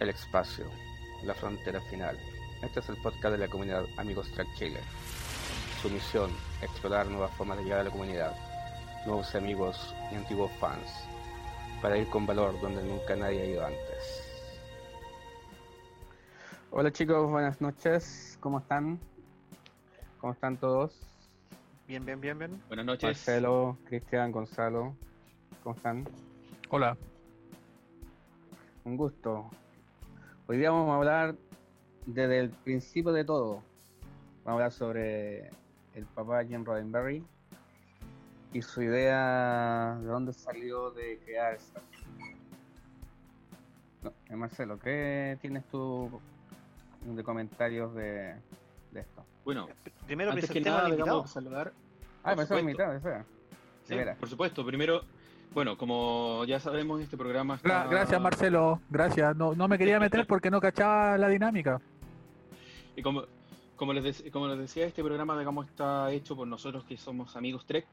El espacio, la frontera final. Este es el podcast de la comunidad Amigos Track Chile. Su misión, explorar nuevas formas de llegar a la comunidad, nuevos amigos y antiguos fans, para ir con valor donde nunca nadie ha ido antes. Hola chicos, buenas noches, ¿cómo están? ¿Cómo están todos? Bien, bien, bien, bien. Buenas noches. Marcelo, Cristian, Gonzalo, ¿cómo están? Hola. Un gusto. Hoy día vamos a hablar desde el principio de todo. Vamos a hablar sobre el papá Jim Roddenberry y su idea de dónde salió de crear Star. No, eh, Marcelo, ¿qué tienes tú de comentarios de, de esto? Bueno, Primero antes que nada, invitado. digamos, saludar. Ah, supuesto. mitad, espera. Sí, por supuesto. Primero, bueno, como ya sabemos, este programa está... Gra- Gracias, Marcelo. Gracias. No, no me quería meter porque no cachaba la dinámica. Y como, como, les como les decía, este programa, digamos, está hecho por nosotros que somos amigos Trek,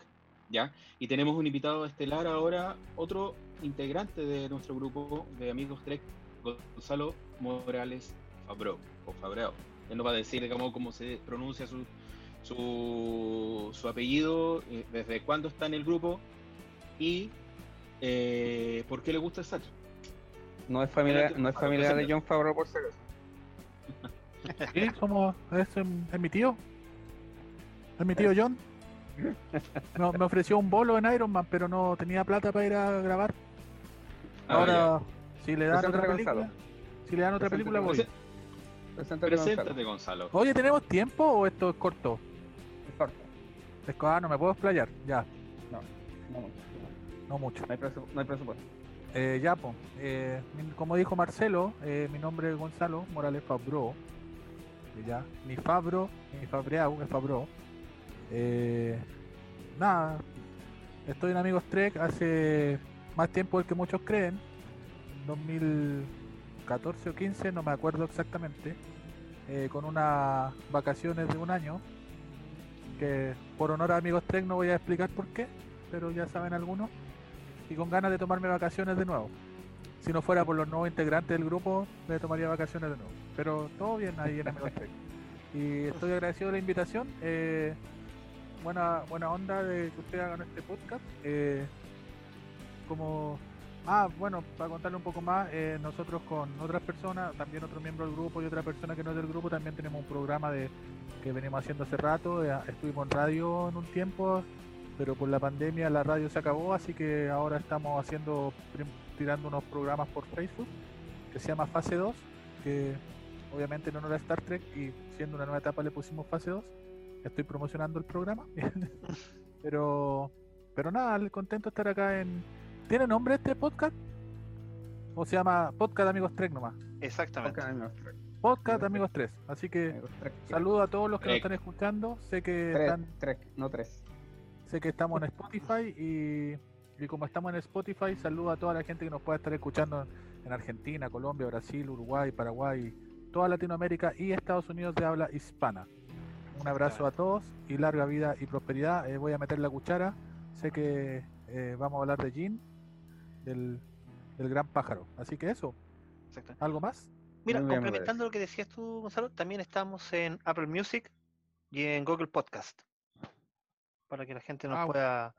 ¿ya? Y tenemos un invitado estelar ahora, otro integrante de nuestro grupo de amigos Trek, Gonzalo Morales Fabreu, o Fabreo. Él nos va a decir, digamos, cómo se pronuncia su, su, su apellido, eh, desde cuándo está en el grupo y eh, por qué le gusta Star Trek. No es familiar, Adelante, no es familiar de. John Favreau por si acaso. Sí, somos, es, em, es mi tío. Es mi tío John. No, me ofreció un bolo en Iron Man, pero no tenía plata para ir a grabar. Ah, Ahora, si le dan Preséntate, otra película, Gonzalo. si le dan otra película, voy. Preséntate, Preséntate, Gonzalo. Gonzalo. Oye, ¿tenemos tiempo o esto es corto? Es corto. Es que, ah, no me puedo explayar. Ya, No, no, mucho. No mucho. no, hay, no hay presupuesto. Eh, ya, pues, eh, como dijo Marcelo, eh, mi nombre es Gonzalo Morales Fabro. Eh, Ya, mi Fabro, mi Fabreau es Fabro. Eh, nada, estoy en Amigos Trek hace más tiempo del que muchos creen. 2014 o 15, no me acuerdo exactamente. con unas vacaciones de un año. Que por honor a Amigos Trek no voy a explicar por qué, pero ya saben algunos y con ganas de tomarme vacaciones de nuevo. Si no fuera por los nuevos integrantes del grupo, me tomaría vacaciones de nuevo. Pero todo bien ahí en Amigos Trek. Y estoy agradecido de la invitación. eh, buena, buena onda de que ustedes hagan este podcast. eh, como. Ah, bueno, para contarle un poco más, eh, nosotros con otras personas, también otro miembro del grupo y otra persona que no es del grupo, también tenemos un programa de que venimos haciendo hace rato. eh, estuvimos en radio en un tiempo, pero por la pandemia la radio se acabó, así que ahora estamos haciendo, tirando unos programas por Facebook que se llama Fase 2, que obviamente en honor a Star Trek y siendo una nueva etapa le pusimos Fase 2. Estoy promocionando el programa, pero pero nada, contento de estar acá en... ¿Tiene nombre este podcast? ¿O se llama Podcast Amigos Trek nomás? Exactamente. Ok, Amigos Trek. Podcast Amigos 3. Así que Trek. saludo a todos los que nos Trek. están escuchando. Sé que Tres, están Trek, no tres. Sé que estamos en Spotify y, y como estamos en Spotify, saludo a toda la gente que nos pueda estar escuchando en Argentina, Colombia, Brasil, Uruguay, Paraguay, toda Latinoamérica y Estados Unidos de habla hispana. Un abrazo a todos y larga vida y prosperidad. Eh, voy a meter la cuchara. Sé que eh, vamos a hablar de Jean, del, del gran pájaro. Así que eso, Exacto. ¿algo más? Mira, Muy bien, complementando lo que decías tú, Gonzalo, también estamos en Apple Music y en Google Podcast. Para que la gente nos Ah, pueda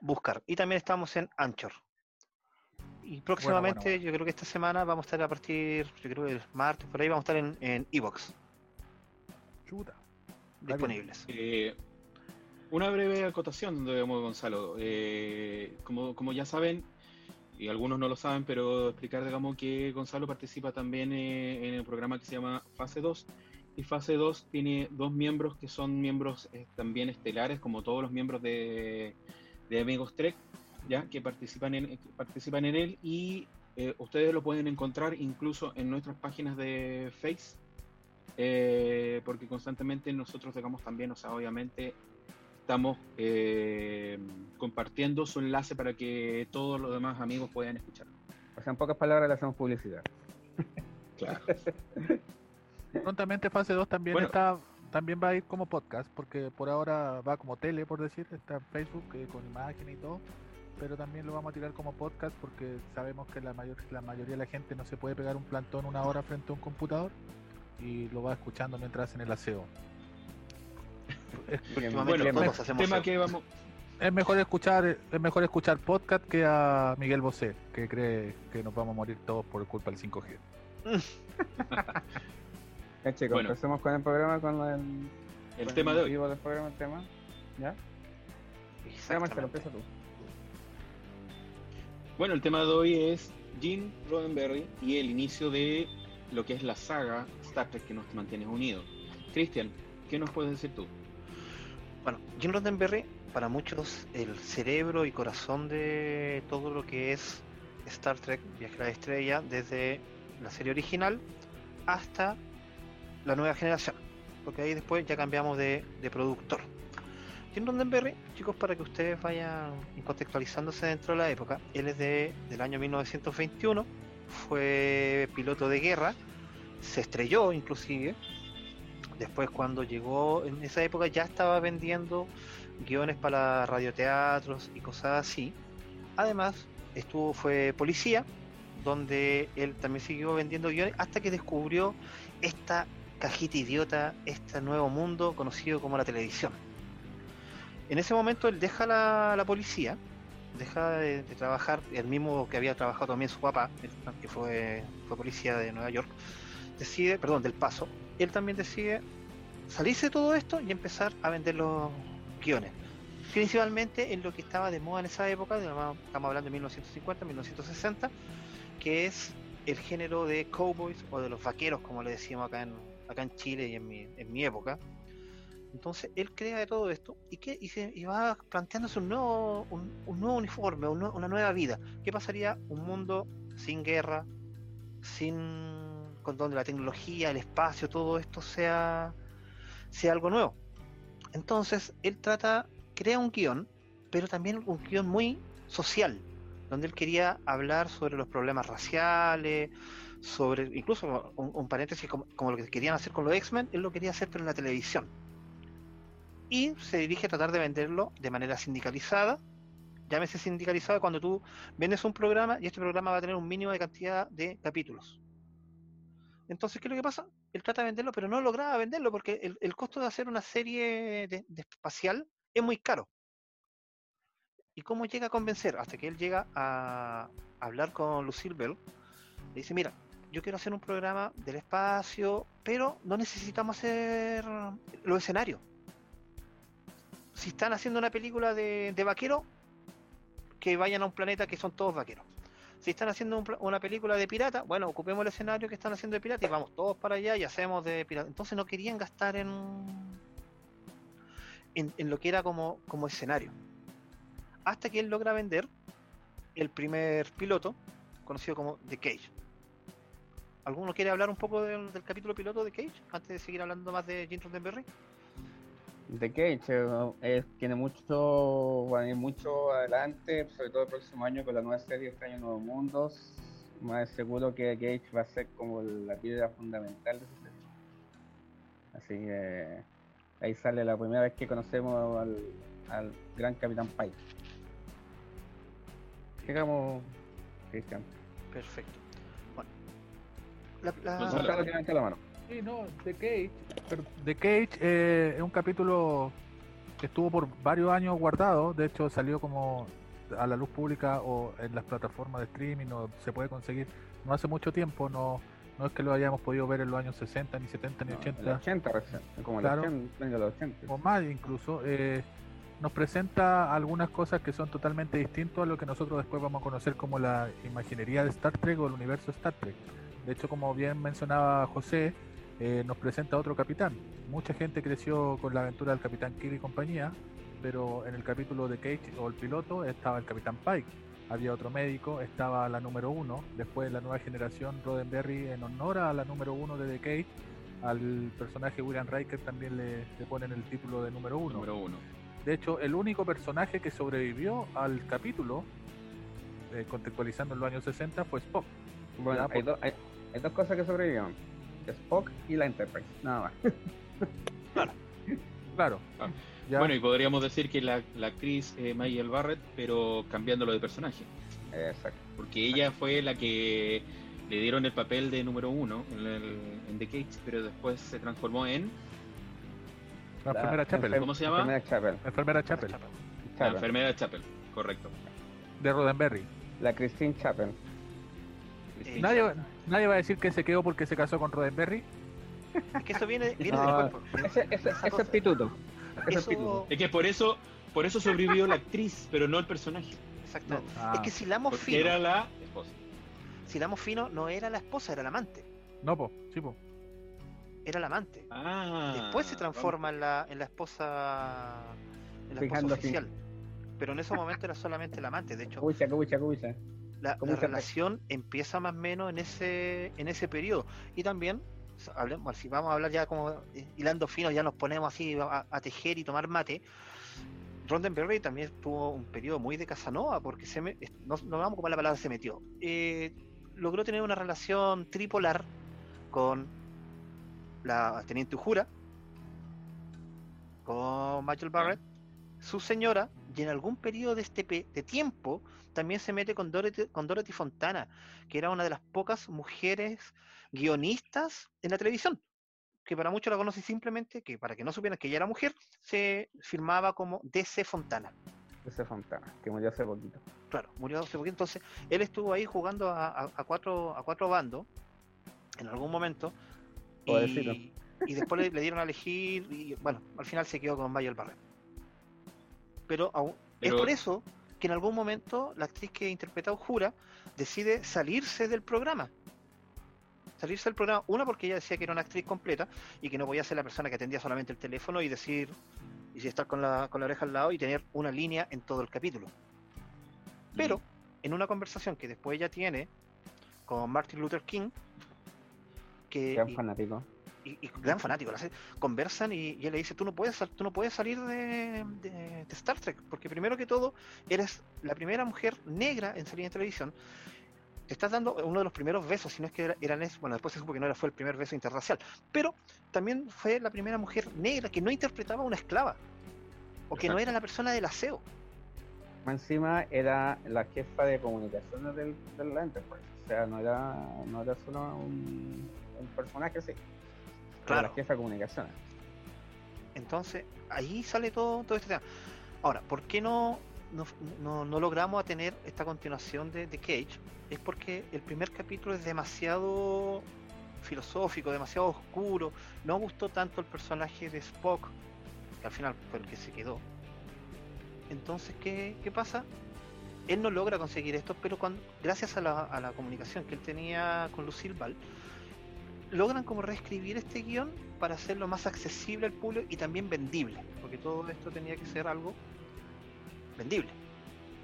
buscar. Y también estamos en Anchor. Y próximamente, bueno. yo creo que esta semana vamos a estar a partir, yo creo que el martes, por ahí vamos a estar en, en Evox Chuta. bien. disponibles. Eh, una breve acotación, digamos, Gonzalo. Eh, como, como ya saben, y algunos no lo saben, pero explicar, digamos, que Gonzalo participa también eh, en el programa que se llama Fase 2. Y Fase 2 tiene dos miembros que son miembros eh, también estelares, como todos los miembros de, de Amigos Trek, ya que participan en, que participan en él. Y eh, ustedes lo pueden encontrar incluso en nuestras páginas de Face eh, porque constantemente nosotros, digamos, también, o sea, obviamente estamos eh, compartiendo su enlace para que todos los demás amigos puedan escuchar. O sea, en pocas palabras le hacemos publicidad. Claro. Prontamente fase 2 también Bueno. está también va a ir como podcast, porque por ahora va como tele, por decir, está en Facebook eh, con imagen y todo. pero también lo vamos a tirar como podcast porque sabemos que la, mayor, la mayoría de la gente no se puede pegar un plantón una hora frente a un computador y lo va escuchando mientras hacen el aseo. Bueno, todos hacemos tema eso. que vamos, Es mejor escuchar es mejor escuchar podcast que a Miguel Bosé, que cree que nos vamos a morir todos por culpa del 5G. Ya chicos, Bueno. empecemos con el programa, con el, el con tema de hoy. del programa, el tema. ¿Ya? Ya, Marcelo, empieza tú. Bueno, el tema de hoy es Gene Roddenberry y el inicio de lo que es la saga Star Trek que nos mantiene unidos. Cristian, ¿qué nos puedes decir tú? Bueno, Jim Roddenberry, para muchos, el cerebro y corazón de todo lo que es Star Trek, Viaje a la Estrella, desde la serie original hasta la nueva generación, porque ahí después ya cambiamos de, de productor. Jim Roddenberry, chicos, para que ustedes vayan contextualizándose dentro de la época, él es de, del año 1921, fue piloto de guerra, se estrelló inclusive, Después cuando llegó en esa época ya estaba vendiendo guiones para radioteatros y cosas así. Además, estuvo fue policía, donde él también siguió vendiendo guiones hasta que descubrió esta cajita idiota, este nuevo mundo conocido como la televisión. En ese momento él deja la, la policía, deja de, trabajar, el mismo que había trabajado también su papá, que fue, fue policía de Nueva York, decide, perdón, del Paso, él también decide salirse de todo esto y empezar a vender los guiones. Principalmente en lo que estaba de moda en esa época, de- estamos hablando de 1950, 1960, que es el género de cowboys o de los vaqueros, como le decíamos acá en, acá en Chile y en mi, en mi época. Entonces él crea de todo esto y, que, y, se, y va planteándose un nuevo, un, nuevo uniforme, una nueva vida. ¿Qué pasaría? Un mundo sin guerra, sin con donde la tecnología, el espacio, todo esto sea, sea algo nuevo. Entonces, él trata, crea un guion, pero también un guion muy social, donde él quería hablar sobre los problemas raciales, sobre, incluso un, paréntesis como, lo que querían hacer con los X-Men, él lo quería hacer pero en la televisión. Y se dirige a tratar de venderlo de manera sindicalizada. Llámese sindicalizada cuando tú vendes un programa y este programa va a tener un mínimo de cantidad de capítulos. Entonces, ¿qué es lo que pasa? Él trata de venderlo, pero no lograba venderlo porque el, el costo de hacer una serie de, de espacial es muy caro. ¿Y cómo llega a convencer? Hasta que él llega a hablar con Lucille Bell. Le dice, mira, yo quiero hacer un programa del espacio, pero no necesitamos hacer los escenarios. Si están haciendo una película de, de vaquero, que vayan a un planeta que son todos vaqueros. Si están haciendo una película de pirata, bueno, ocupemos el escenario que están haciendo de pirata y vamos todos para allá y hacemos de pirata. Entonces no querían gastar en, en, en lo que era como, como escenario. Hasta que él logra vender el primer piloto, conocido como The Cage. ¿Alguno quiere hablar un poco del, capítulo piloto de Cage? Antes de seguir hablando más de Jim Roddenberry. The Cage eh, tiene mucho, mucho adelante, sobre todo el próximo año con la nueva serie Extraños Nuevos Mundos. Más seguro que Cage va a ser como la piedra fundamental de esa serie. Así que ahí sale la primera vez que conocemos al, al gran Capitán Pike. Llegamos, Cristian. Perfecto. Bueno. La, la- la mano. Sí, no, The Cage. pero The Cage eh, es un capítulo que estuvo por varios años guardado. De hecho, salió como a la luz pública o en las plataformas de streaming o se puede conseguir no hace mucho tiempo. No, no es que lo hayamos podido ver en los años 60, ni 70, ni No, 80 el 80 recién, como Claro. el 80, venga, el 80. o más incluso. eh, nos presenta algunas cosas que son totalmente distintas a lo que nosotros después vamos a conocer como la imaginería de Star Trek o el universo Star Trek. De hecho, como bien mencionaba José, eh, nos presenta otro capitán. Mucha gente creció con la aventura del capitán Kirk y compañía, pero en el capítulo de Cage o el piloto estaba el capitán Pike. Había otro médico, estaba la número uno. Después la nueva generación Roddenberry en honor a la número uno de The Cage. Al personaje William Riker también le, ponen el título de. Número uno. De hecho, el único personaje que sobrevivió al capítulo, eh, contextualizando en los años 60, fue Spock. Bueno, hay, pues. do- hay- hay dos cosas que sobrevivieron. Spock y la Enterprise, nada más. Claro. Ah, Ya. Bueno, y podríamos decir que la, la actriz eh, Mayel Barrett, pero cambiándolo de personaje. Exacto. Porque ella fue la que le dieron el papel de número uno en, el- en The Cage, pero después se transformó en la enfermera Chapel. enfer- ¿Cómo se llama? enfermera Chapel. La enfermera Chapel. la Chapel. enfermera Chapel. Correcto. De Roddenberry. La Christine Chapel. Nadie, nadie va a decir que se quedó porque se casó con Roddenberry. Es que eso viene, viene No, después. po. Ese, ese, es pituto. Ese es Eso- pituto. Es que por eso, por eso sobrevivió la actriz, pero no el personaje. Exactamente. Ah. Es que si Porque fino, era la esposa. si hilamos fino, no era la esposa, era la amante. No, po, sí, po. Era la amante. Ah, Después se transforma en la, en la esposa, en la esposa fin. oficial. Pero en ese momento era solamente la amante. De hecho, Cucha, cucha, cucha. la, ¿Cómo la se- relación empieza más o menos en ese en ese periodo y también hablemos si vamos a hablar ya como eh, hilando fino ya nos ponemos así a, a tejer y tomar mate Roddenberry también tuvo un periodo muy de Casanova porque se me, no, no vamos a ocupar la palabra se metió Eh, logró tener una relación tripolar con la teniente Ujura con Michael Barrett su señora y en algún periodo de este de tiempo también se mete con Dorothy, con Dorothy Fontana, que era una de las pocas mujeres guionistas en la televisión, que para muchos la conocen simplemente, que para que no supieran que ella era mujer, se firmaba como DC Fontana. Ese Fontana, que murió hace poquito. Claro, murió hace poquito, entonces él estuvo ahí jugando a, a- a cuatro, a cuatro bandos en algún momento. Y, y después le, le dieron a elegir y bueno, al final se quedó con Mayo Barret. Pero, aún- Pero- es por eso que en algún momento la actriz que interpreta a Jura decide salirse del programa. Salirse del programa, una porque ella decía que era una actriz completa y que no podía ser la persona que atendía solamente el teléfono y decir y si estar con la, con la oreja al lado y tener una línea en todo el capítulo. Pero en una conversación que después ella tiene con Martin Luther King, que Gran y- fanático. y, y gran fanático, conversan y, y él le dice, tú no puedes, tú no puedes salir de, de- de Star Trek, porque primero que todo, eres la primera mujer negra en salir en televisión, te estás dando uno de los primeros besos, si no es que era, eran es- bueno, después se supo que no era, fue el primer beso interracial, pero también fue la primera mujer negra que no interpretaba a una esclava, o que no era la persona del aseo. Encima era la jefa de comunicaciones del, del Enterprise. O sea, no era, no era solo un, un personaje así. Era Claro. la jefa de comunicaciones. Entonces, ahí sale todo, todo este tema. Ahora, ¿por qué no, no, no- no logramos tener esta continuación de, de Cage? Es porque el primer capítulo es demasiado filosófico, demasiado oscuro. No gustó tanto el personaje de Spock, que al final fue el que se quedó. Entonces, ¿qué, qué pasa? Él no logra conseguir esto, pero cuando, gracias a la, a la comunicación que él tenía con Lucille Ball, logran como reescribir este guion para hacerlo más accesible al público y también vendible, porque todo esto tenía que ser algo vendible.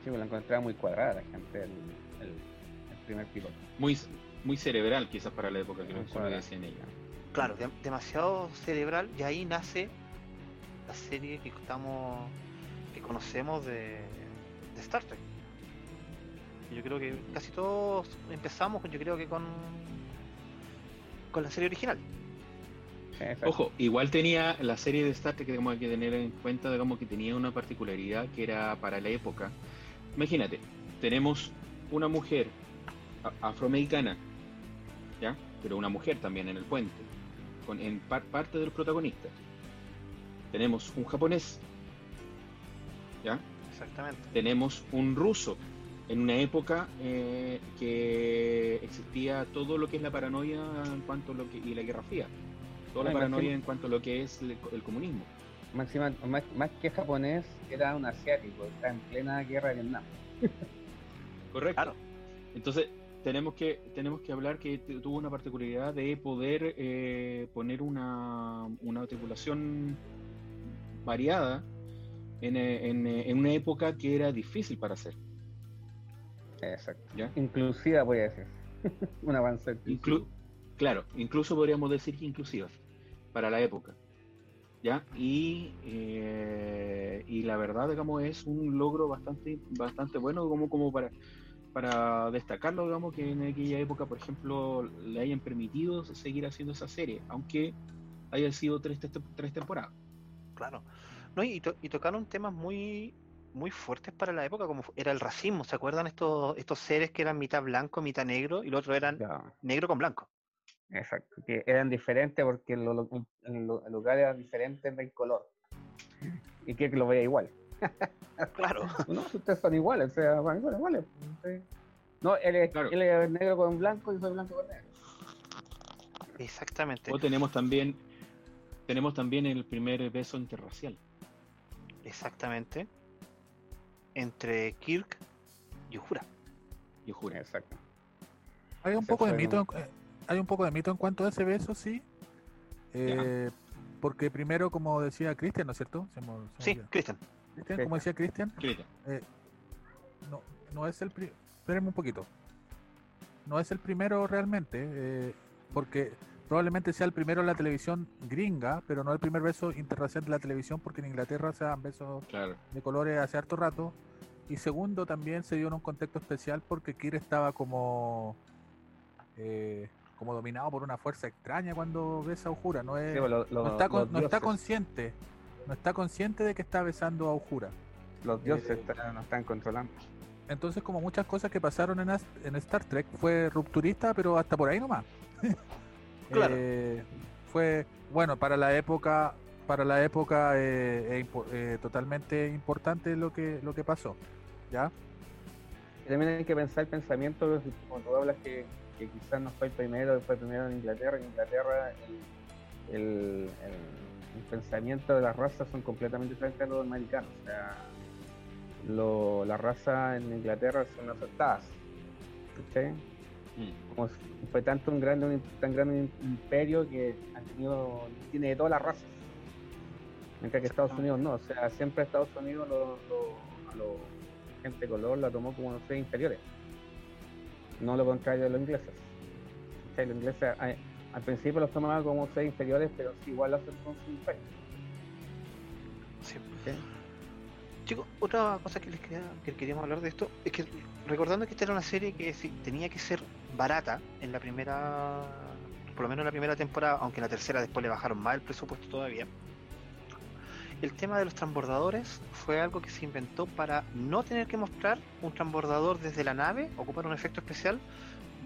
Sí, me la encontraba muy cuadrada la gente, el, el, el primer piloto. Muy, muy cerebral quizás para la época que lo decían ella. Claro, de- demasiado cerebral y ahí nace la serie que estamos que conocemos de, de Star Trek. Y Yo creo que casi todos empezamos, yo creo que con con la serie original. Exacto. Ojo, igual tenía la serie de Star Trek que tenemos que tener en cuenta, digamos que tenía una particularidad que era para la época. Imagínate, tenemos una mujer afroamericana, ¿ya? Pero una mujer también en el puente, con, en par- parte de los protagonistas. Tenemos un japonés, ¿ya? Exactamente. tenemos un ruso en una época eh, que existía todo lo que es la paranoia en cuanto a lo que y la guerra fría toda la paranoia en cuanto a lo que es el, el comunismo Máxima- más, más que japonés, era un asiático. Está en plena guerra de Vietnam. correcto Claro. entonces tenemos que tenemos que hablar que tuvo una particularidad de poder eh, poner una, una tripulación variada en, en, eh, en una época que era difícil para hacer Exacto. ¿ya? Inclusiva, voy a decir. un avance. Inclu- claro, incluso podríamos decir que inclusiva para la época. ¿Ya? Y, eh, y la verdad, digamos, es un logro bastante, bastante bueno como, como para, para destacarlo, digamos, que en aquella época, por ejemplo, le hayan permitido seguir haciendo esa serie, aunque haya sido tres, tres temporadas. Claro. No, y, to- y tocaron temas muy muy fuertes para la época, como era el racismo. ¿Se acuerdan estos, estos seres que eran mitad blanco, mitad negro, y los otros eran Ya, negro con blanco? exacto. Que eran diferentes porque el, lo- lo- el lugar era diferente del color. Y que lo veía igual. Claro. No, si ustedes son iguales, o sea, van iguales, iguales. sí. No, él es, Claro. él es negro con blanco y soy blanco con negro. Exactamente. O tenemos también tenemos también el primer beso interracial. Exactamente. Entre Kirk y Uhura. Yo juro. Exacto. Hay un poco de mito, un- eh, hay un poco de mito en cuanto a ese beso, sí. Eh, porque primero, como decía Cristian, ¿no es cierto? Se me- se me Sí. Cristian. Como decía Cristian, Créete. no, no es el primero. Espérenme un poquito. No es el primero realmente, eh, porque probablemente sea el primero en la televisión gringa, pero no el primer beso interracial de la televisión, porque en Inglaterra se dan besos Claro. de colores hace harto rato. Y segundo, también se dio en un contexto especial porque Kir estaba como eh, como dominado por una fuerza extraña cuando besa a Ujura. No, es, Sí, pues, lo- lo- no, está, con- los no está dioses- consciente. No está consciente de que está besando a Ujura. Los dioses eh, están- nos están controlando. Entonces, como muchas cosas que pasaron en, en Star Trek, fue rupturista, pero hasta por ahí nomás. Claro. Eh, fue, bueno, para la época, para la época eh, eh, impo- eh, totalmente importante lo que, lo que pasó. ¿Ya? Y también hay que pensar el pensamiento, cuando tú hablas que, que quizás no fue el primero, fue primero en Inglaterra. En Inglaterra el, el, el- el pensamiento de las razas son completamente diferentes a los americanos. O sea, lo- las razas en Inglaterra son aceptadas. Como fue tanto un grande, un, tan grande un imperio que ha tenido, tiene de todas las razas. Mientras que Estados Unidos no, o sea, siempre Estados Unidos lo, lo- a la gente de color la tomó como seres inferiores. No lo contrario de los ingleses. Los ingleses al principio los tomaban como seres inferiores, pero sí, igual lo hacen con su imperio. Sí. ¿cachai? Chicos, otra cosa que les quería, que queríamos hablar de esto es que recordando que esta era una serie que sí, tenía que ser barata en la primera, por lo menos en la primera temporada, aunque en la tercera después le bajaron más el presupuesto todavía. El tema de los transbordadores fue algo que se inventó para no tener que mostrar un transbordador desde la nave, ocupar un efecto especial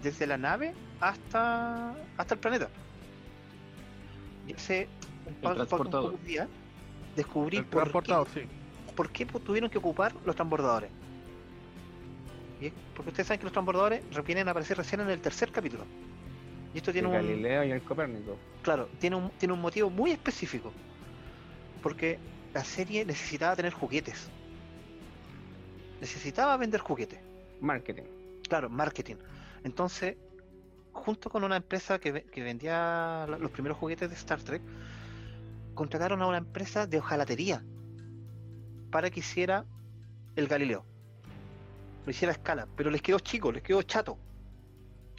desde la nave hasta hasta el planeta. Y hace un par- pocos días descubrí El por qué sí. ¿por qué tuvieron que ocupar los transbordadores? Porque ustedes saben que los transbordadores vienen a aparecer recién en el tercer capítulo. Y esto tiene el un, Galileo y el Copérnico. claro, tiene un, tiene un motivo muy específico. Porque la serie necesitaba tener juguetes. Necesitaba vender juguetes. Marketing. Claro, marketing. Entonces, junto con una empresa que, ve- que vendía los primeros juguetes de Star Trek, contrataron a una empresa de hojalatería para que hiciera el Galileo. Lo hiciera a escala, pero les quedó chico, les quedó chato.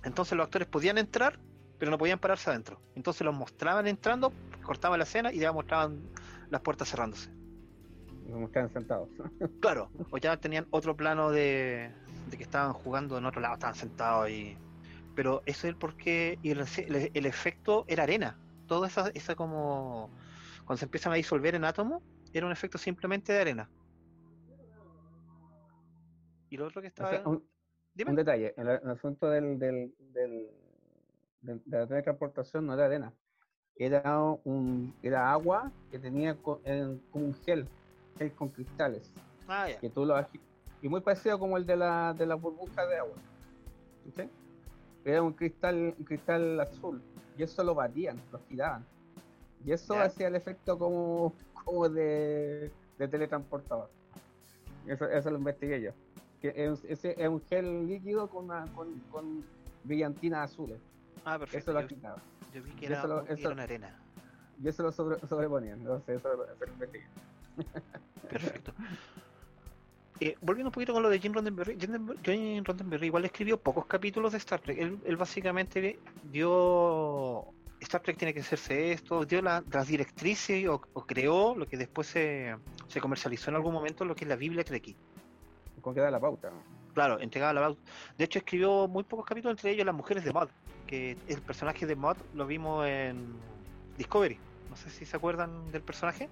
Entonces los actores podían entrar, pero no podían pararse adentro. Entonces los mostraban entrando, cortaban la escena y ya mostraban las puertas cerrándose. Como están sentados. Claro, o ya tenían otro plano de, de que estaban jugando en otro lado, estaban sentados ahí. Pero eso es el porqué, y el, el- el efecto era arena. Todo esa, esa como, cuando se empiezan a disolver en átomos, era un efecto simplemente de arena. Y lo otro que O estaba... sea, un, Dime. un detalle, el, el asunto del, del, del- del- de la teletransportación no era arena, era un era agua que tenía co- en- como un gel, gel con cristales, Ah, ya. que tú lo y muy parecido como el de la de la burbuja de agua. ¿sí? Era un cristal, un cristal azul, y eso lo batían, lo giraban. Y eso hacía el efecto como, como de, de teletransportador. Eso, eso lo investigué yo. Que es, ese es un gel líquido con, una, con, con brillantinas azules. Ah, Eso perfecto. lo Yo, yo vi que era, eso lo- era eso- una arena. Y eso lo sobre- sobreponían. No sé, eso, lo- eso lo investigué. Perfecto. Eh, volviendo un poquito con lo de Jim Roddenberry, Jim Roddenberry- Jim Roddenberry igual escribió pocos capítulos de Star Trek. Él, él básicamente dio Star Trek tiene que hacerse esto, dio la- las directrices o, o creó lo que después se, se comercializó en algún momento, lo que es la Biblia Trekkie. Con que da la pauta. Claro, entregaba la pauta. De hecho, escribió muy pocos capítulos, entre ellos Las Mujeres de Mod, que el personaje de Mod lo vimos en Discovery. No sé si se acuerdan del personaje.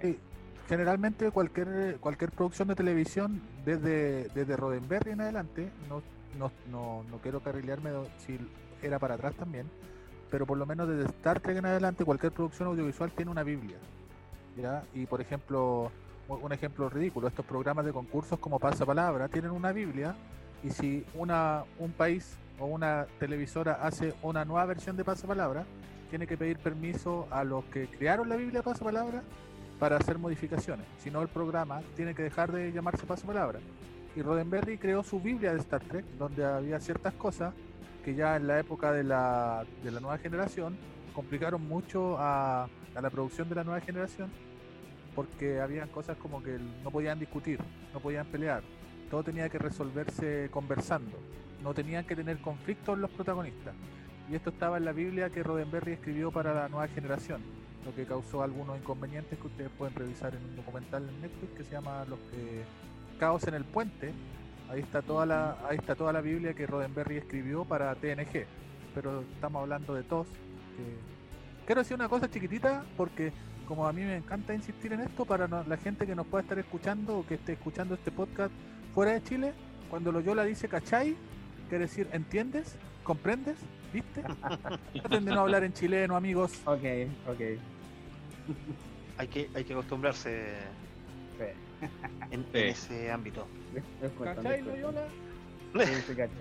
Sí, generalmente cualquier cualquier producción de televisión, desde, desde Roddenberry en adelante, no, no, no, no quiero carrilearme si era para atrás también, pero por lo menos desde Star Trek en adelante, cualquier producción audiovisual tiene una Biblia. ¿ya? Y por ejemplo, un ejemplo ridículo, estos programas de concursos como Pasapalabra tienen una Biblia y si una, un país o una televisora hace una nueva versión de Pasapalabra, tiene que pedir permiso a los que crearon la Biblia Pasapalabra para hacer modificaciones. Si no, el programa tiene que dejar de llamarse Pasapalabra. Y Roddenberry creó su Biblia de Star Trek, donde había ciertas cosas que ya en la época de la, de la nueva generación complicaron mucho a, a la producción de la nueva generación porque habían cosas como que no podían discutir, no podían pelear, todo tenía que resolverse conversando, no tenían que tener conflictos los protagonistas. Y esto estaba en la Biblia que Roddenberry escribió para la nueva generación, lo que causó algunos inconvenientes que ustedes pueden revisar en un documental en Netflix que se llama Los Caos en el Puente. Ahí está toda la, ahí está toda la Biblia que Roddenberry escribió para TNG. Pero estamos hablando de TOS. Quiero decir una cosa chiquitita porque como a mí me encanta insistir en esto, para la gente que nos pueda estar escuchando o que esté escuchando este podcast fuera de Chile, cuando lo Yola dice cachai, quiere decir ¿entiendes? ¿Comprendes? ¿Viste? Traten de no hablar en chileno, amigos. Ok, ok. Hay que, hay que acostumbrarse Sí. en, Sí. en ese ámbito. ¿Cachai, lo descuento. Yola? Sí, se cacha.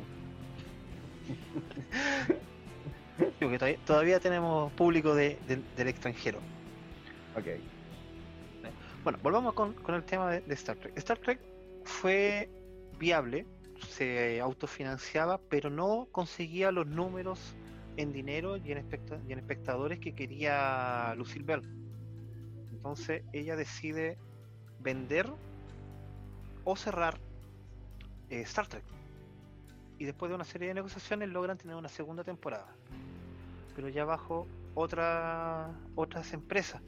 Porque todavía, todavía tenemos público de- del extranjero. Ok. Bueno, volvamos con, con el tema de, Star Trek. Star Trek fue viable, se autofinanciaba, pero no conseguía los números en dinero y en, especta- y en espectadores que quería Lucille Bell. Entonces ella decide vender o cerrar eh, Star Trek. Y después de una serie de negociaciones logran tener una segunda temporada. Pero ya bajo otra, otras empresas.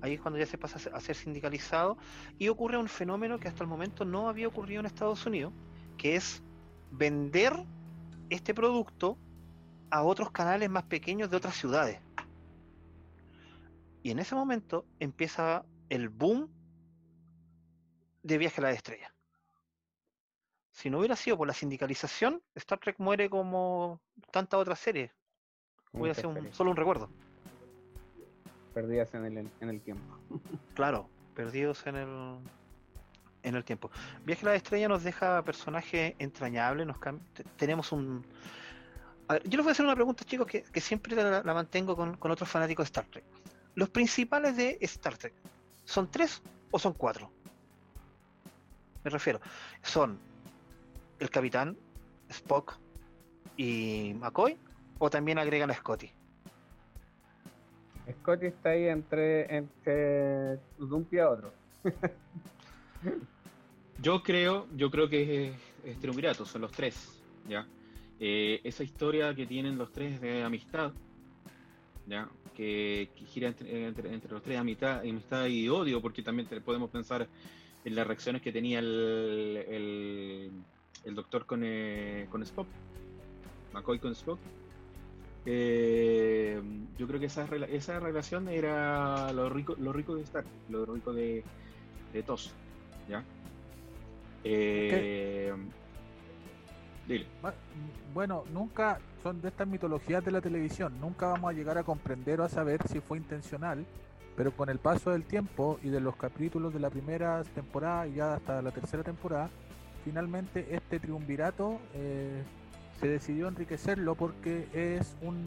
Ahí es cuando ya se pasa a ser- sindicalizado y ocurre un fenómeno que hasta el momento no había ocurrido en Estados Unidos, que es vender este producto a otros canales más pequeños de otras ciudades. Y en ese momento empieza el boom de Viaje a la Estrella. Si no hubiera sido por la sindicalización, Star Trek muere como tantas otras series. Hubiera sido un- solo un recuerdo. Perdidas en el, en el tiempo. Claro, perdidos en el en el tiempo. Viaje a la estrella nos deja personajes entrañables, nos tenemos un A ver, yo les voy a hacer una pregunta, chicos, que, que siempre la, la mantengo con, con otros fanáticos de Star Trek. ¿Los principales de Star Trek son tres o son cuatro? Me refiero, son el capitán, Spock y McCoy, o también agregan a Scotty. Scotty está ahí entre, entre un pie a otro. Yo creo, yo creo que es, es triunvirato, son los tres, ¿ya? Eh, esa historia que tienen los tres de amistad, ¿ya? Que, gira entre, entre- los tres amistad, amistad y odio, porque también podemos pensar en las reacciones que tenía el, el, el doctor con, eh, con Spock, McCoy con Spock. Eh, yo creo que esa, esa relación era lo rico, lo rico de Star, lo rico de, de TOS, ¿ya? Eh, dile. Bueno, nunca son de estas mitologías de la televisión, nunca vamos a llegar a comprender o a saber si fue intencional, pero con el paso del tiempo y de los capítulos de la primera temporada y ya hasta la tercera temporada, finalmente este triunvirato eh, se decidió enriquecerlo porque es un,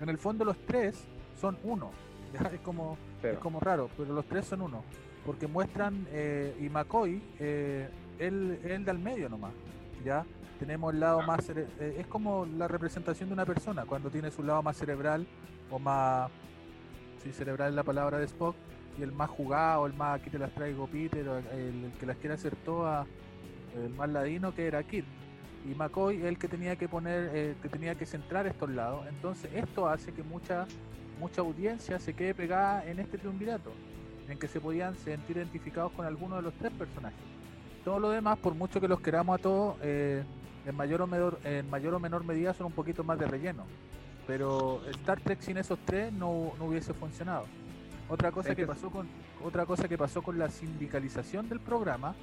en el fondo los tres son uno, ¿ya? es como es como raro, pero los tres son uno. Porque muestran, eh, y McCoy, eh, él, él da al medio nomás. ¿Ya? Tenemos el lado más. eh, es como la representación de una persona, cuando tiene su lado más cerebral, o más. Sí, cerebral es la palabra de Spock, y el más jugado, el más aquí te las traigo Peter, el, el que las quiere hacer todas, el más ladino que era Kid. Y McCoy el que tenía que poner, eh, que tenía que centrar estos lados. Entonces, esto hace que mucha mucha audiencia se quede pegada en este triunvirato, en que se podían sentir identificados con alguno de los tres personajes. Todo lo demás, por mucho que los queramos a todos, eh, en, mayor o menor, en mayor o menor medida son un poquito más de relleno. Pero Star Trek sin esos tres no, no hubiese funcionado. Otra cosa Es que que- pasó con otra cosa que pasó con la sindicalización del programa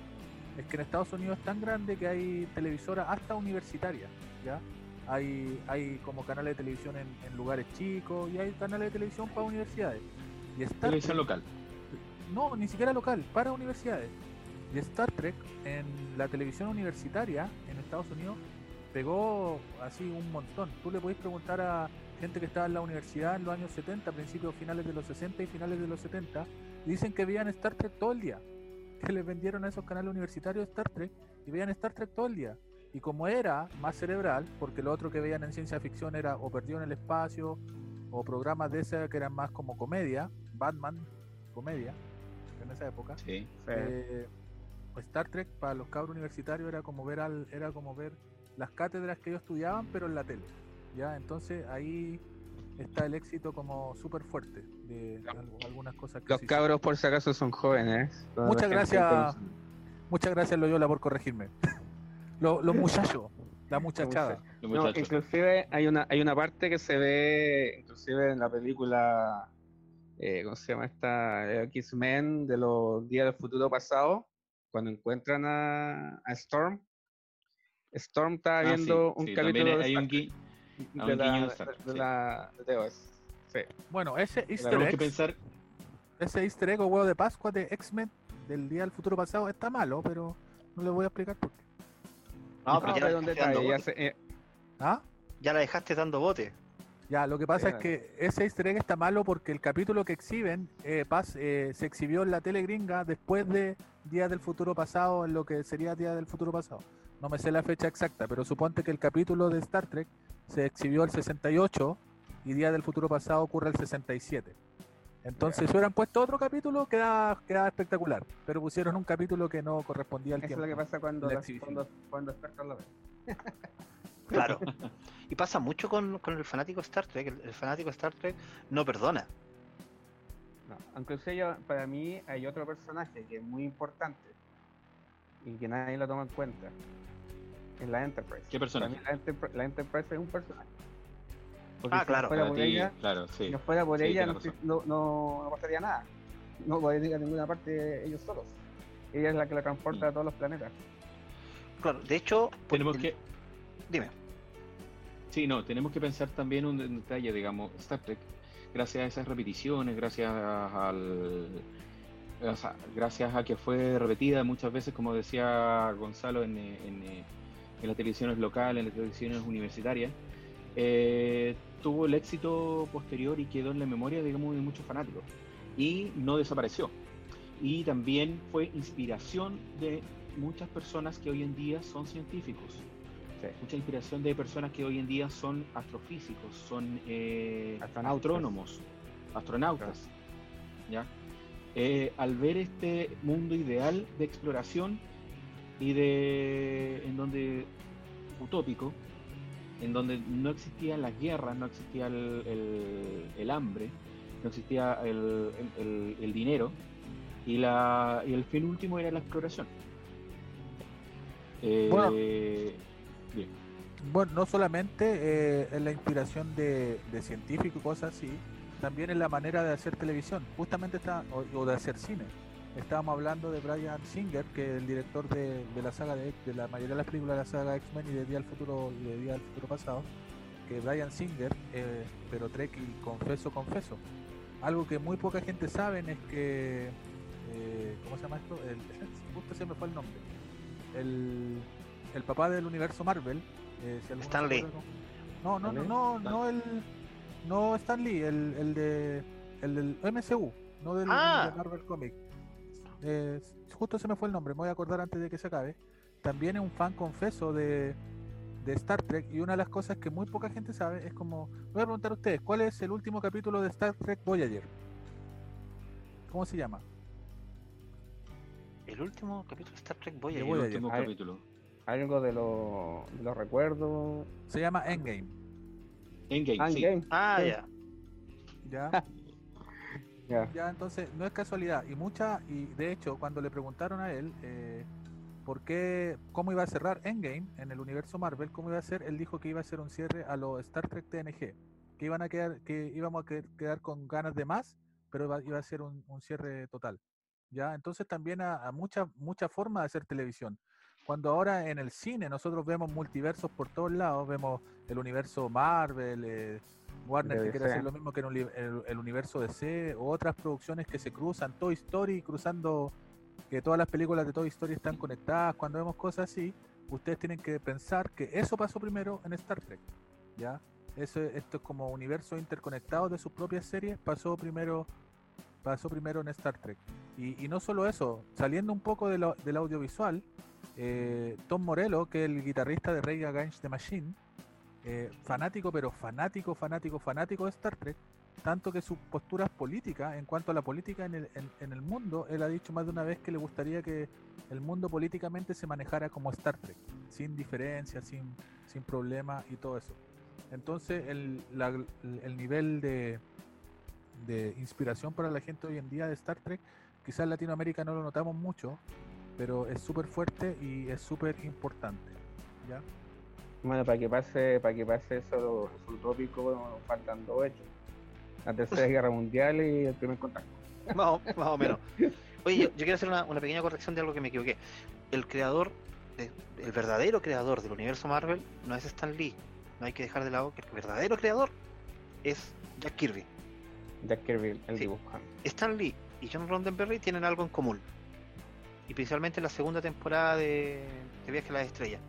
es que en Estados Unidos es tan grande que hay televisoras hasta universitarias, ¿ya? Hay, hay como canales de televisión en, en lugares chicos y hay canales de televisión para universidades. Y Star Televisión Trek- local. no, ni siquiera local, para universidades. Y Star Trek en la televisión universitaria en Estados Unidos pegó así un montón. Tú le podés preguntar a gente que estaba en la universidad en los años 70, principios finales de los 60 y finales de los 70, y dicen que veían Star Trek todo el día. Que les vendieron a esos canales universitarios Star Trek y veían Star Trek todo el día. Y como era más cerebral, porque lo otro que veían en ciencia ficción era o Perdido en el Espacio, o programas de ese que eran más como comedia, Batman, comedia, en esa época. Sí. Sí. Eh, Star Trek para los cabros universitarios era como ver al, era como ver las cátedras que ellos estudiaban pero en la tele ya entonces ahí está el éxito como súper fuerte de algo- algunas cosas que Los cabros, por si acaso, son jóvenes. Toda Muchas gracias. muchas gracias Loyola por corregirme los, los muchachos la muchachada Los No, muchachos. inclusive hay una hay una parte que se ve inclusive en la película eh, ¿cómo se llama esta? Eh, X-Men de los días del futuro pasado cuando encuentran a, a Storm Storm está Ah, viendo sí, un sí, capítulo de, hay un Star gui- De la, de sí. la- de TOS. Sí. bueno ese easter egg pensar, ese easter egg o huevo de Pascua de X-Men del día del futuro pasado está malo pero no le voy a explicar por qué No, pero No, ya, dando detalle, ya se- eh, ¿ah? Ya la dejaste dando bote. Ya, lo que pasa es que ese easter egg está malo porque el capítulo que exhiben eh, pas- eh, se exhibió en la tele gringa después de Día del Futuro Pasado, en lo que sería Día del Futuro Pasado. No me sé la fecha exacta, pero suponte que el capítulo de Star Trek se exhibió el 68 y Día del Futuro Pasado ocurre el 67. Entonces, si hubieran puesto otro capítulo, quedaba, quedaba espectacular. Pero pusieron un capítulo que no correspondía al eso es tiempo. lo que pasa cuando, La cuando, cuando Star Trek lo ve. Claro. Y pasa mucho con, con el fanático Star Trek. El, el fanático Star Trek no perdona. No, inclusive yo- para mí hay otro personaje que es muy importante y que nadie lo toma en cuenta. Es la Enterprise. ¿Qué personaje? la, Enterpri- la Enterprise es un personaje. Porque Ah, si claro. No fuera por ti, ella, claro, sí. si no fuera por Sí, ella no, no, no- pasaría nada. No podría ir a ninguna parte ellos solos. Ella es la que la transporta Mm. a todos los planetas. Claro, de hecho, por Tenemos que, Dime. sí, no, tenemos que pensar también un un detalle, digamos, Star Trek, gracias a esas repeticiones, gracias al, o sea, gracias a que fue repetida muchas veces, como decía Gonzalo, en, en, eh, en las televisiones locales, en las televisiones universitarias, eh, tuvo el éxito posterior y quedó en la memoria, digamos, de muchos fanáticos. Y no desapareció. Y también fue inspiración de muchas personas que hoy en día son científicos. Sí. Mucha inspiración de personas que hoy en día son astrofísicos, son eh, Astronautas. astrónomos, astronautas. ¿ya? Eh, al ver este mundo ideal de exploración y de en donde utópico, en donde no existían las guerras, no existía el, el- el hambre, no existía el, el- dinero y, la, y el fin último era la exploración. Eh, Bueno. bien. Bueno, no solamente eh, en la inspiración de, de científicos y cosas así, también en la manera de hacer televisión, justamente está, o, o de hacer cine. Estábamos hablando de Brian Singer, que es el director de, de la saga de, de la mayoría de las películas de la saga X-Men y de Día del Futuro y de Día del Futuro Pasado, que Brian Singer, eh, pero Trek y confeso, confeso. Algo que muy poca gente sabe es que, eh, ¿cómo se llama esto? El, justo se me fue el nombre. El, el papá del universo Marvel, eh, si Stan Lee. No, no, no, no, no el, no Stan Lee, el, el de, el del MCU, no del Ah. de Marvel Comics. Eh, justo se me fue el nombre, me voy a acordar antes de que se acabe. También es un fan confeso de, de Star Trek y una de las cosas que muy poca gente sabe es como, voy a preguntar a ustedes, ¿cuál es el último capítulo de Star Trek Voyager? ¿Cómo se llama? El último capítulo de Star Trek Voyager. el último Ay. capítulo. Algo de, lo- de los recuerdos. Se llama Endgame. Endgame, sí. Endgame. Ah, Sí. ya. ¿ya? Ya. Entonces no es casualidad. Y mucha, y de hecho, cuando le preguntaron a él eh, por qué, cómo iba a cerrar Endgame en el universo Marvel, cómo iba a ser, él dijo que iba a ser un cierre a los Star Trek TNG, que iban a quedar, que íbamos a que- quedar con ganas de más, pero iba, a ser un, un cierre total. ¿ya? Entonces también a, a muchas muchas formas de hacer televisión. Cuando ahora en el cine nosotros vemos multiversos por todos lados, vemos el universo Marvel, eh, Warner que quiere hacer lo mismo que en el, el- el universo DC, o otras producciones que se cruzan, Toy Story cruzando, que todas las películas de Toy Story están conectadas, cuando vemos cosas así, ustedes tienen que pensar que eso pasó primero en Star Trek, ¿ya? Eso, esto es como universos interconectados de sus propias series, pasó primero pasó primero en Star Trek. Y, y no solo eso, saliendo un poco de lo- del audiovisual, eh, Tom Morello, que es el guitarrista de Rage Against the Machine, eh, fanático, pero fanático, fanático, fanático de Star Trek, tanto que sus posturas políticas, en cuanto a la política en el, en- el mundo, él ha dicho más de una vez que le gustaría que el mundo políticamente se manejara como Star Trek, sin diferencias, sin, sin problemas y todo eso. Entonces, el, la- el nivel de, de inspiración para la gente hoy en día de Star Trek, quizás en Latinoamérica no lo notamos mucho, pero es súper fuerte y es súper importante. ¿ya? Bueno, para que pase, para que pase eso, utópico, bueno, faltan dos hechos. La tercera guerra mundial y el primer contacto. Más o, más o menos. Oye, yo, yo quiero hacer una, una pequeña corrección de algo que me equivoqué. El creador, de- el verdadero creador del universo Marvel no es Stan Lee. No hay que dejar de lado que el verdadero creador es Jack Kirby. Jack Kirby, el Sí. dibujante. Stan Lee y John Roddenberry tienen algo en común. Y principalmente en la segunda temporada de, de Viaje a las Estrellas.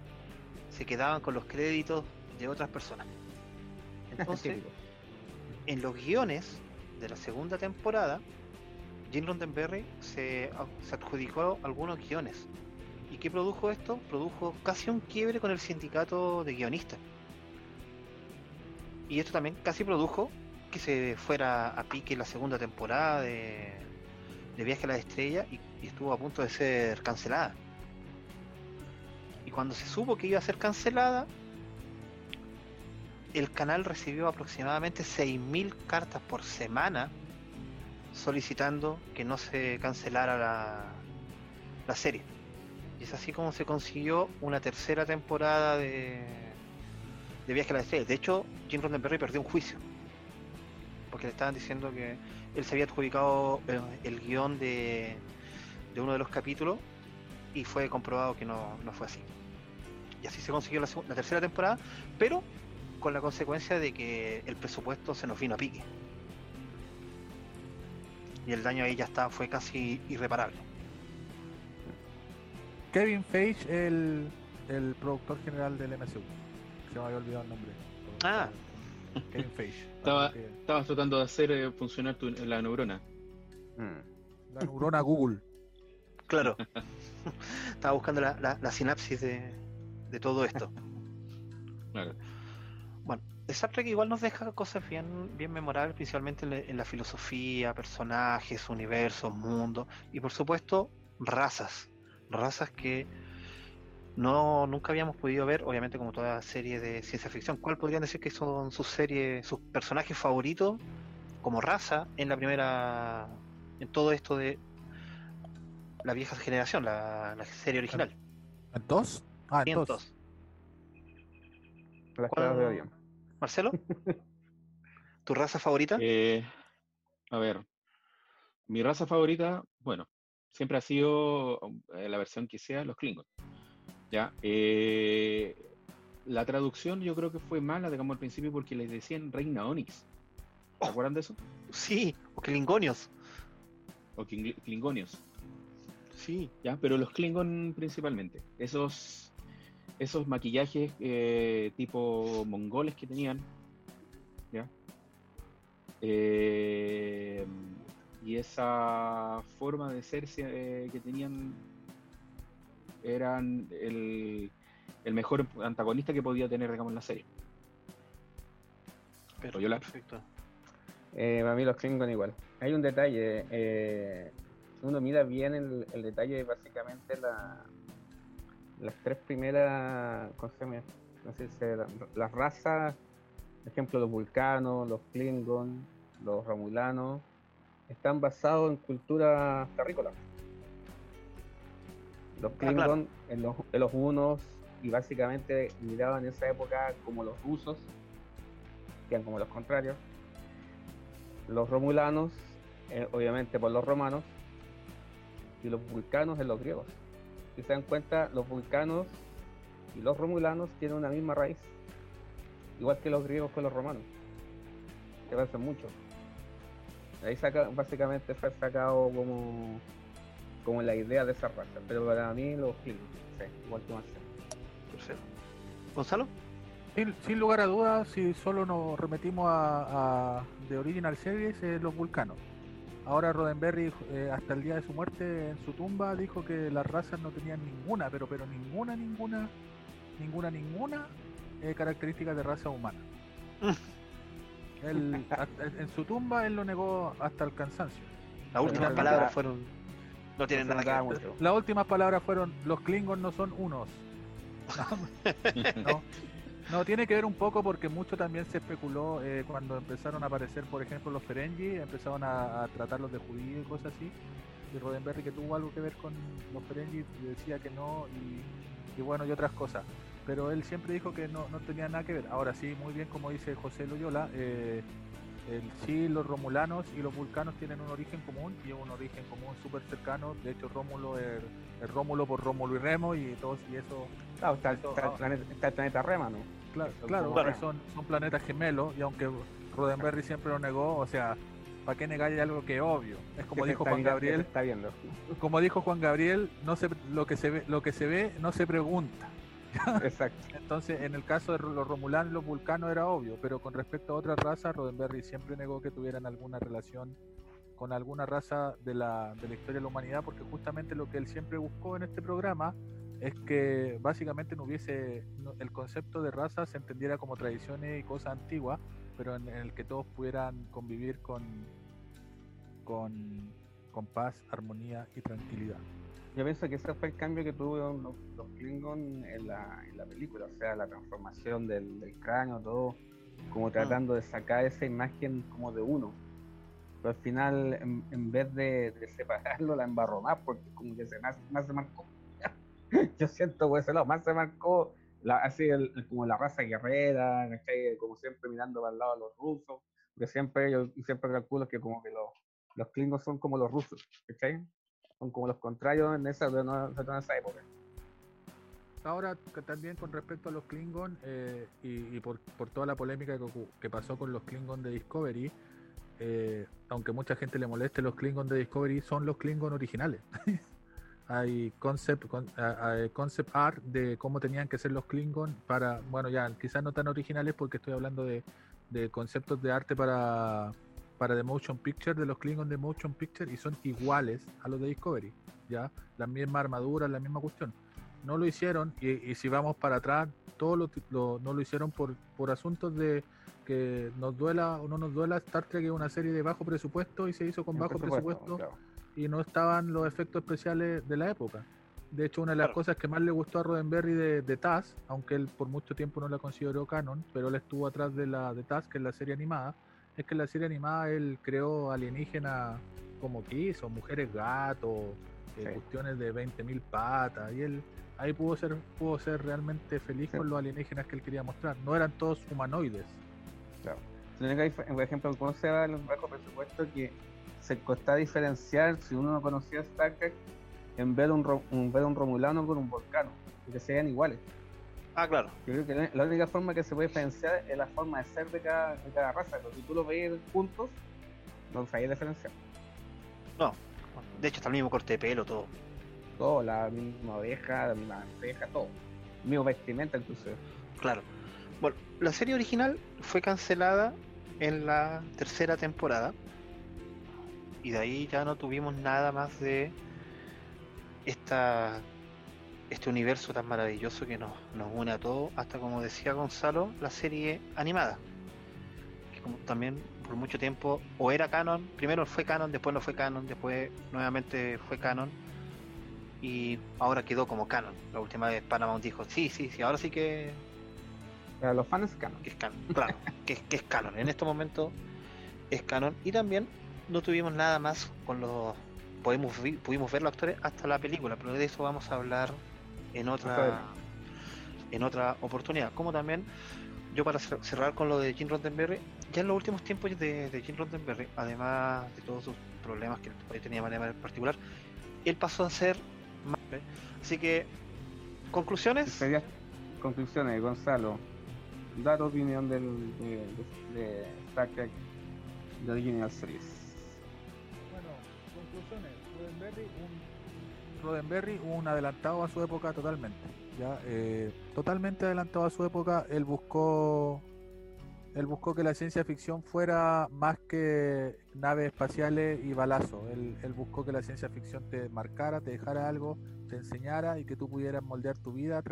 Se quedaban con los créditos de otras personas. Entonces, en los guiones de la segunda temporada, Jim Roddenberry se, se adjudicó algunos guiones. ¿Y qué produjo esto? Produjo casi un quiebre con el sindicato de guionistas. Y esto también casi produjo que se fuera a pique la segunda temporada de, de Viaje a la Estrella y, y estuvo a punto de ser cancelada. Cuando se supo que iba a ser cancelada, el canal recibió aproximadamente 6.000 cartas por semana solicitando que no se cancelara la, la serie. Y es así como se consiguió una tercera temporada de, de Viaje a la Estrella. De hecho, Jim Roddenberry perdió un juicio. Porque le estaban diciendo que él se había adjudicado el, el guion de, de uno de los capítulos y fue comprobado que no, no fue así. Y así se consiguió la, tercera temporada, pero con la consecuencia de que el presupuesto se nos vino a pique. Y el daño ahí ya está, fue casi irreparable. Kevin Feige, el, el productor general del MCU. Se me había olvidado el nombre. Ah. Kevin Feige. Estaba- Que- Estabas tratando de hacer eh, funcionar tu- la neurona. Mm. La neurona Google. Claro. Estaba buscando la, la- la sinapsis de, de todo esto. Claro. Star Trek igual nos deja cosas bien, bien memorables, principalmente en la, en la filosofía, personajes, universos, mundos y por supuesto razas. Razas que no nunca habíamos podido ver, obviamente como toda serie de ciencia ficción. ¿Cuál podrían decir que son sus series, sus personajes favoritos como raza en la primera, en todo esto de la vieja generación, la, la serie original? ¿En dos? Ah, entonces, Las ¿Cuál- cosas de. Marcelo, ¿tu raza favorita? Eh, a ver, mi raza favorita, bueno, siempre ha sido eh, la versión que sea los Klingons. Ya, eh, la traducción yo creo que fue mala, digamos al principio, porque les decían Reina Onyx. ¿Se Oh. acuerdan de eso? Sí, o Klingonios. O Kling- Klingonios. Sí. ¿ya? Pero los Klingon principalmente. Esos, esos maquillajes eh, tipo mongoles que tenían, ¿ya? Eh, y esa forma de ser eh, que tenían eran el, el mejor antagonista que podía tener, digamos, en la serie. Pero Oyola. perfecto. Eh, para mí los Klingon igual. Hay un detalle. Eh, uno mira bien el, el detalle de básicamente la, las tres primeras, ¿cómo se llama? No sé si se- la- las razas, por ejemplo los vulcanos, los Klingon, los romulanos, están basados en cultura terrícola. Los Ah, claro. Klingon en, los, en los unos y básicamente miraban en esa época como los rusos, que eran como los contrarios los romulanos eh, obviamente por los romanos, y los vulcanos en los griegos. Si se dan cuenta, los vulcanos y los romulanos tienen una misma raíz, igual que los griegos con los romanos, que parecen mucho. Ahí saca, básicamente fue sacado como, como la idea de esa raza, pero para mí los Klingons, sí, igual que. Tercero. Gonzalo. Sin, sin lugar a dudas, si solo nos remetimos a, a The Original Series, eh, los vulcanos. Ahora Roddenberry, eh, hasta el día de su muerte, en su tumba, dijo que las razas no tenían ninguna, pero pero ninguna, ninguna, ninguna, ninguna eh, característica de raza humana. Él, hasta- en su tumba él lo negó hasta el cansancio. Las últimas no, palabras fueron. No tienen No nada que ver. Las últimas palabras fueron, los Klingons no son unos. No, no, tiene que ver un poco porque mucho también se especuló eh, cuando empezaron a aparecer, por ejemplo, los Ferengi, empezaron a, tratarlos de judíos y cosas así. Y Roddenberry que tuvo algo que ver con los Ferengi decía que no y, y bueno, y otras cosas. Pero él siempre dijo que no, no tenía nada que ver. Ahora sí, muy bien, como dice José Loyola, eh, el, sí, los romulanos y los vulcanos tienen un origen común y un origen común súper cercano. De hecho, Rómulo es el Rómulo por Rómulo y Remo y todos y eso Claro, está, el ah. planeta, está el planeta Rémano. Claro, claro, son, son planetas gemelos y aunque Roddenberry siempre lo negó, o sea, ¿para qué negar algo que es obvio? Es como dijo Juan Gabriel, está viendo. como dijo Juan Gabriel, no se, lo que se ve, lo que se ve no se pregunta. Exacto. Entonces, en el caso de los romulanos y los vulcanos era obvio, pero con respecto a otras razas, Roddenberry siempre negó que tuvieran alguna relación con alguna raza de la, de la historia de la humanidad, porque justamente lo que él siempre buscó en este programa es que básicamente no hubiese no- el concepto de raza se entendiera como tradiciones y cosas antiguas, pero en, en el que todos pudieran convivir con, con, con paz, armonía y tranquilidad. Yo pienso que ese fue el cambio que tuvieron los, los Klingon en la, en la película, o sea, la transformación del, del cráneo, todo, como tratando de sacar esa imagen como de uno. Pero al final, en, en vez de, de separarlo, la embarró más, porque como que se más, más se marcó. Yo siento por ese lado, más se marcó la, así el- el- como la raza guerrera, ¿cachai? como siempre mirando para el lado a los rusos, porque siempre yo siempre calculo que como que los, los Klingons son como los rusos, ¿cachai? Son como los contrarios en esa, en esa época. Ahora, que también con respecto a los Klingon eh, y, por, por toda la polémica que, pasó con los Klingon de Discovery, eh, aunque mucha gente le moleste, los Klingon de Discovery son los Klingon originales. Hay concept, con- concept art de cómo tenían que ser los Klingon para, bueno, ya quizás no tan originales porque estoy hablando de, de conceptos de arte para, para The Motion Picture, de los Klingon de Motion Picture, y son iguales a los de Discovery, ¿ya? La misma armadura, la misma cuestión no lo hicieron y, y si vamos para atrás todo lo, lo- no lo hicieron por, por asuntos de que nos duela o no nos duela Star Trek es una serie de bajo presupuesto y se hizo con bajo presupuesto claro. y no estaban los efectos especiales de la época de hecho una de las Claro. cosas que más le gustó a Roddenberry de, de Taz aunque él por mucho tiempo no la consideró canon pero él estuvo atrás de la de Taz que es la serie animada es que en la serie animada él creó alienígenas como quiso mujeres gatos eh, Sí. cuestiones de 20.000 patas y él ahí pudo ser pudo ser realmente feliz Sí. con los alienígenas que él quería mostrar no eran todos humanoides Claro. Por ejemplo, ¿cómo se llama el bajo presupuesto? Que se costaba diferenciar si uno no conocía Star Trek en ver un, un- ver un romulano con un volcano, porque se veían iguales. Ah, claro. Yo creo que la- la única forma que se puede diferenciar es la forma de ser de cada, de cada raza, pero si tú los veis juntos, no sabéis diferenciar. No. De hecho, está el mismo corte de pelo, todo. Todo, la misma oveja, la misma ceja, todo. El mismo vestimenta incluso. Claro. Bueno, la serie original fue cancelada en la tercera temporada. Y de ahí ya no tuvimos nada más de esta, este universo tan maravilloso que nos, nos une a todos, hasta como decía Gonzalo, la serie animada. Que como también por mucho tiempo o era canon, primero fue canon, después no fue canon, después nuevamente fue canon. Y ahora quedó como canon. La última vez Paramount dijo, sí, sí, sí, ahora sí que Para los fans, canon. que es canon, claro, que, que es canon. En este momento es canon. Y también no tuvimos nada más con los. Podemos, pudimos ver los actores hasta la película, pero de eso vamos a hablar en otra en otra oportunidad. Como también yo para cer- cerrar con lo de Jim Roddenberry, ya en los últimos tiempos de, de Jim Roddenberry, además de todos sus problemas que tenía de manera particular, él pasó a ser más. Así que, conclusiones. Sería conclusiones, Gonzalo. Da tu opinión del, de, de, de Star Trek The Original Series. Bueno, conclusiones. Roddenberry, un, Roddenberry, un adelantado a su época totalmente. Ya, eh, totalmente adelantado a su época. Él buscó, él buscó que la ciencia ficción fuera más que naves espaciales y balazos. Él, buscó que la ciencia ficción te marcara, te dejara algo, te enseñara y que tú pudieras moldear tu vida.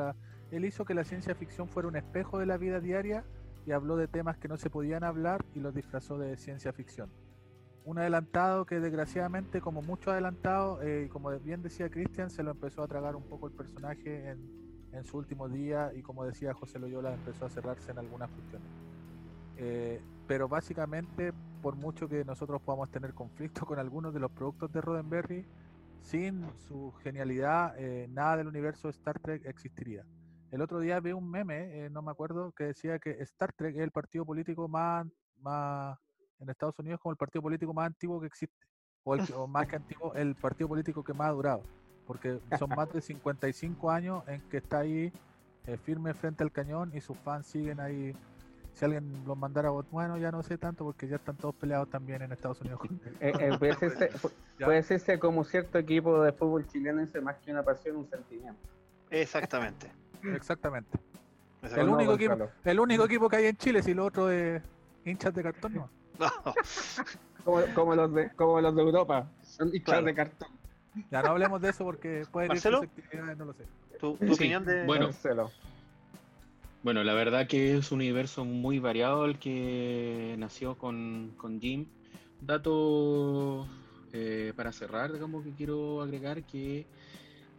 Él hizo que la ciencia ficción fuera un espejo de la vida diaria y habló de temas que no se podían hablar y los disfrazó de ciencia ficción un adelantado que desgraciadamente, como mucho adelantado, eh, como bien decía Cristian, se lo empezó a tragar un poco el personaje en, en su último día y como decía José Loyola, empezó a cerrarse en algunas cuestiones. Eh, pero básicamente, por mucho que nosotros podamos tener conflicto con algunos de los productos de Roddenberry, sin su genialidad, eh, nada del universo Star Trek existiría. El otro día vi un meme, eh, no me acuerdo, que decía que Star Trek es el partido político más en Estados Unidos como el partido político más antiguo que existe, o, el, o más que antiguo, el partido político que más ha durado, porque son más de 55 años en que está ahí eh, firme frente al cañón y sus fans siguen ahí. Si alguien los mandara a votar, bueno, ya no sé tanto porque ya están todos peleados también en Estados Unidos. Eh, eh, puede, decirse, puede decirse como cierto equipo de fútbol chileno, más que una pasión, un sentimiento. Exactamente. Exactamente. El no, único, equipo, el único equipo que hay en Chile, si lo otro es hinchas de cartón, no. No, Como, como los, de, como los de Europa, son Claro. de cartón. Ya no hablemos de eso porque puede susceptibilidades, no lo sé. tu, tu Sí, opinión de. bueno. Marcelo. Bueno, la verdad que es un universo muy variado el que nació con, con Jim. Dato eh, para cerrar, digamos que quiero agregar que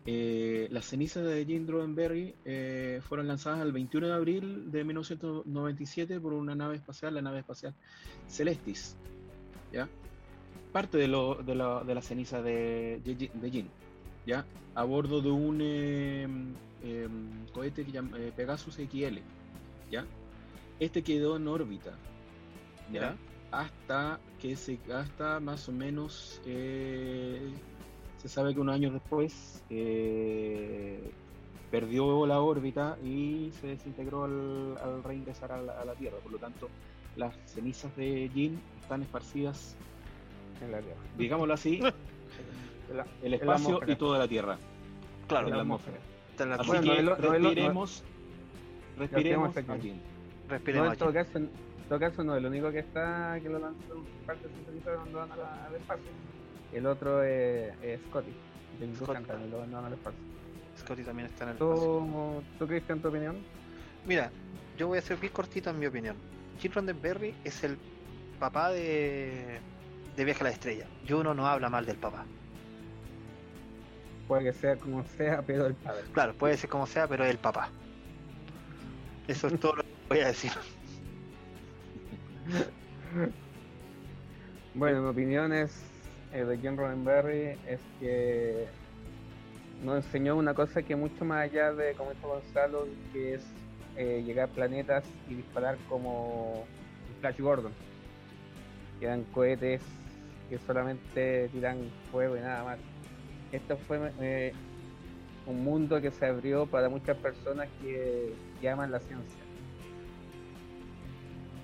eh, las cenizas de Jim Roddenberry eh, fueron lanzadas el 21 de abril de 1997 por una nave espacial, la nave espacial Celestis. ¿ya? Parte de, lo, de, la, de la ceniza de, de, ¿ya? a bordo de un eh, eh, cohete que llama eh, Pegasus XL. ¿ya? Este quedó en órbita. ¿ya? Hasta que se hasta más o menos se sabe que unos años después eh, perdió la órbita y se desintegró al, al reingresar a la, a la Tierra. Por lo tanto, las cenizas de Jim están esparcidas, En la Tierra. digámoslo así, la- el espacio atmósfera. y toda la Tierra. Claro, en la la atmósfera. en la Así Bueno, que no respiremos, a No, en todo caso, en todo caso no, el único que está, que lo lanzó parte de cuando van a la- al espacio. El otro es, es Scotty. James Scotty, lo. Scotty también está en el espacio. ¿Tú, ¿Tú Cristian, tu opinión? Mira, yo voy a ser bien cortito en mi opinión. Jim Roddenberry es el papá de, de Viaje a la Estrella. Y uno no habla mal del papá. Puede que sea como sea, pero el padre. Claro, puede ser como sea, pero es el papá. Eso es todo lo que voy a decir. Bueno, mi opinión es eh, de John Roddenberry es que nos enseñó una cosa que mucho más allá de, como dijo Gonzalo, que es eh, llegar a planetas y disparar como Flash Gordon. Que eran cohetes que solamente tiran fuego y nada más. Esto fue eh, un mundo que se abrió para muchas personas que, que aman la ciencia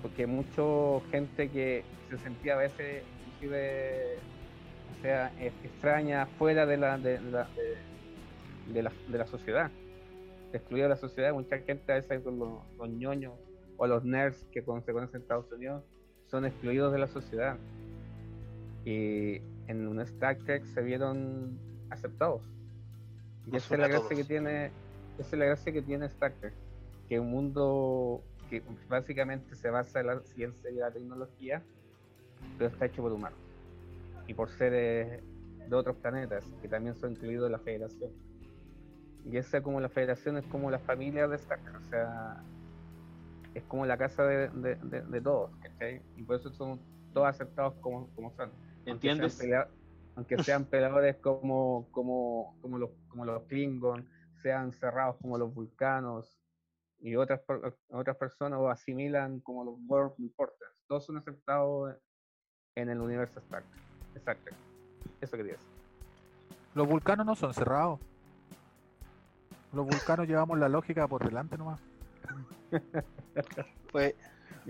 porque mucha gente que se sentía a veces inclusive o sea extraña fuera de la de, la, de, de la, de la sociedad. Excluida de la sociedad mucha gente a veces con los, los ñoños o los nerds que con- se conocen en Estados Unidos son excluidos de la sociedad. Y en un Star Trek se vieron aceptados. Y esa es la gracia que tiene esa es la gracia que tiene Star Trek que un mundo que básicamente se basa en la ciencia y la tecnología, pero está hecho por humanos y por seres de otros planetas que también son incluidos en la federación. Y esa como la federación es como la familia de Star Trek, o sea, es como la casa de, de- de- de todos, ¿cachai? Y por eso son todos aceptados como, como son. Aunque sean ¿Entiendes? Aunque sean peleadores como, como, como, los, como los Klingon, sean cerrados como los vulcanos, y otras otras personas lo asimilan como los World Importers. Todos son aceptados en el universo Star Trek. Eso quería decir. Los vulcanos no son cerrados. Los vulcanos llevamos la lógica por delante nomás. Puede,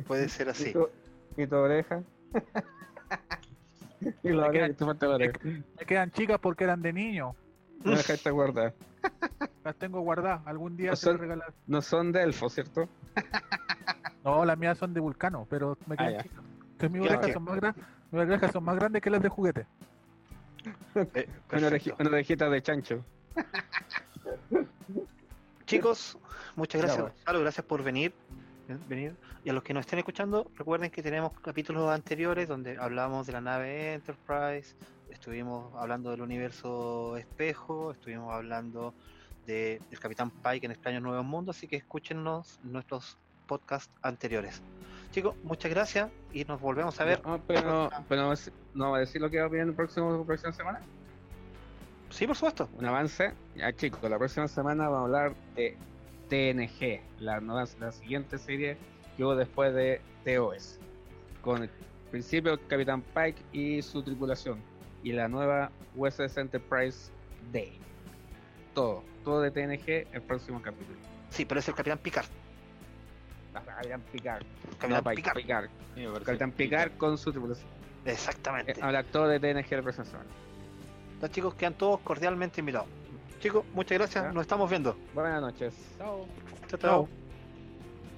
puede ser ¿Y así. tu, y tu oreja? y la Me oreja, quedan- y te falta la oreja. Me quedan chicas porque eran de niño. No dejaste guardar. Las tengo guardadas. Algún día No se las son- regalar. No son de elfo, ¿cierto? No, las mías son de vulcano, pero me quedan ya. chicas. Mis orejas son más grandes. Mis orejas son más grandes que las de juguete. Eh, Una, oreji- perfecto. una orejita de chancho. Chicos, muchas gracias. Gonzalo, gracias por venir, eh, venir. Y a los que nos estén escuchando, recuerden que tenemos capítulos anteriores donde hablamos de la nave Enterprise, estuvimos hablando del universo espejo, estuvimos hablando de- del Capitán Pike en Extraños Nuevos Mundos, así que escúchenos nuestros podcasts anteriores. Chicos, muchas gracias y nos volvemos a ver. No, pero no, pero no, va a decir lo que va a venir en la próxima, próxima semana. Sí, por supuesto. Un avance. Ya chicos, la próxima semana vamos a hablar de TNG, la, la siguiente serie que hubo después de TOS. Con el principio el Capitán Pike y su tripulación. Y la nueva USS Enterprise Day. Todo, todo de TNG el próximo capítulo. Sí, pero es el Capitán Picard. Capitán Picard. Capitán No, Picard. Picard. Sí, Capitán Picard con su tripulación. Exactamente. Eh, Habla todo de TNG semana. Los chicos quedan todos cordialmente invitados. Chicos, muchas gracias. Ya. Nos estamos viendo. Buenas noches. Chao. Chao, chao. Chao.